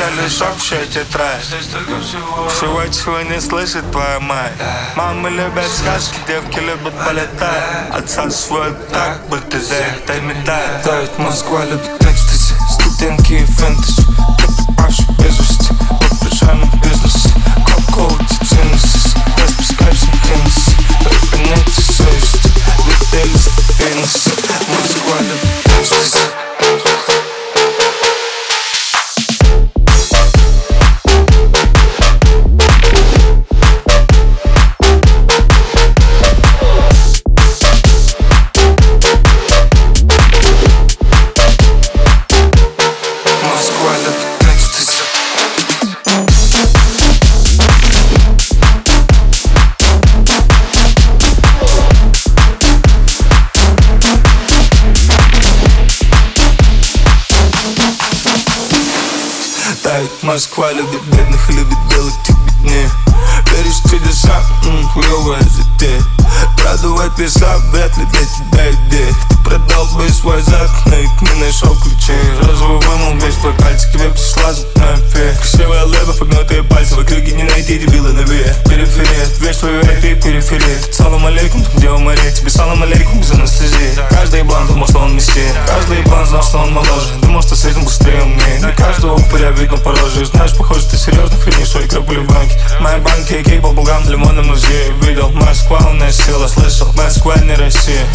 я лишь общая тетрадь Всего, чего не слышит твоя мать. Мамы любят сказки, девки любят полетать. Отсасывают так, будто за это медаль Давит Москва любит экстази Студентки и фэнтези Так, Москва любит бедных и любит белых, ты беднее Веришь в чудеса, м, хуёвая затея Продувать песка, вряд ли для тебя идея Ты продал бы свой зад, но и не нашел ключей Розовый вымыл весь твой пальчик, тебе пришла зубная фея Красивая леба, погнутые пальцы, в округе не найти дебила на ве Периферия, весь твой IP периферия Салам алейкум, там где у морей Тебе салам алейкум без анестезии Каждый еблан думал, что он мессия Каждый еблан знал, что он моложе Думал, что с этим быстрее умнее Не каждого упыря видно по Знаешь, похоже, ты серьезно что игра были в банке Моя банки, кейк, булгам, лимонным музее Видел, Москва, умная сила Слышал, Москва не Россия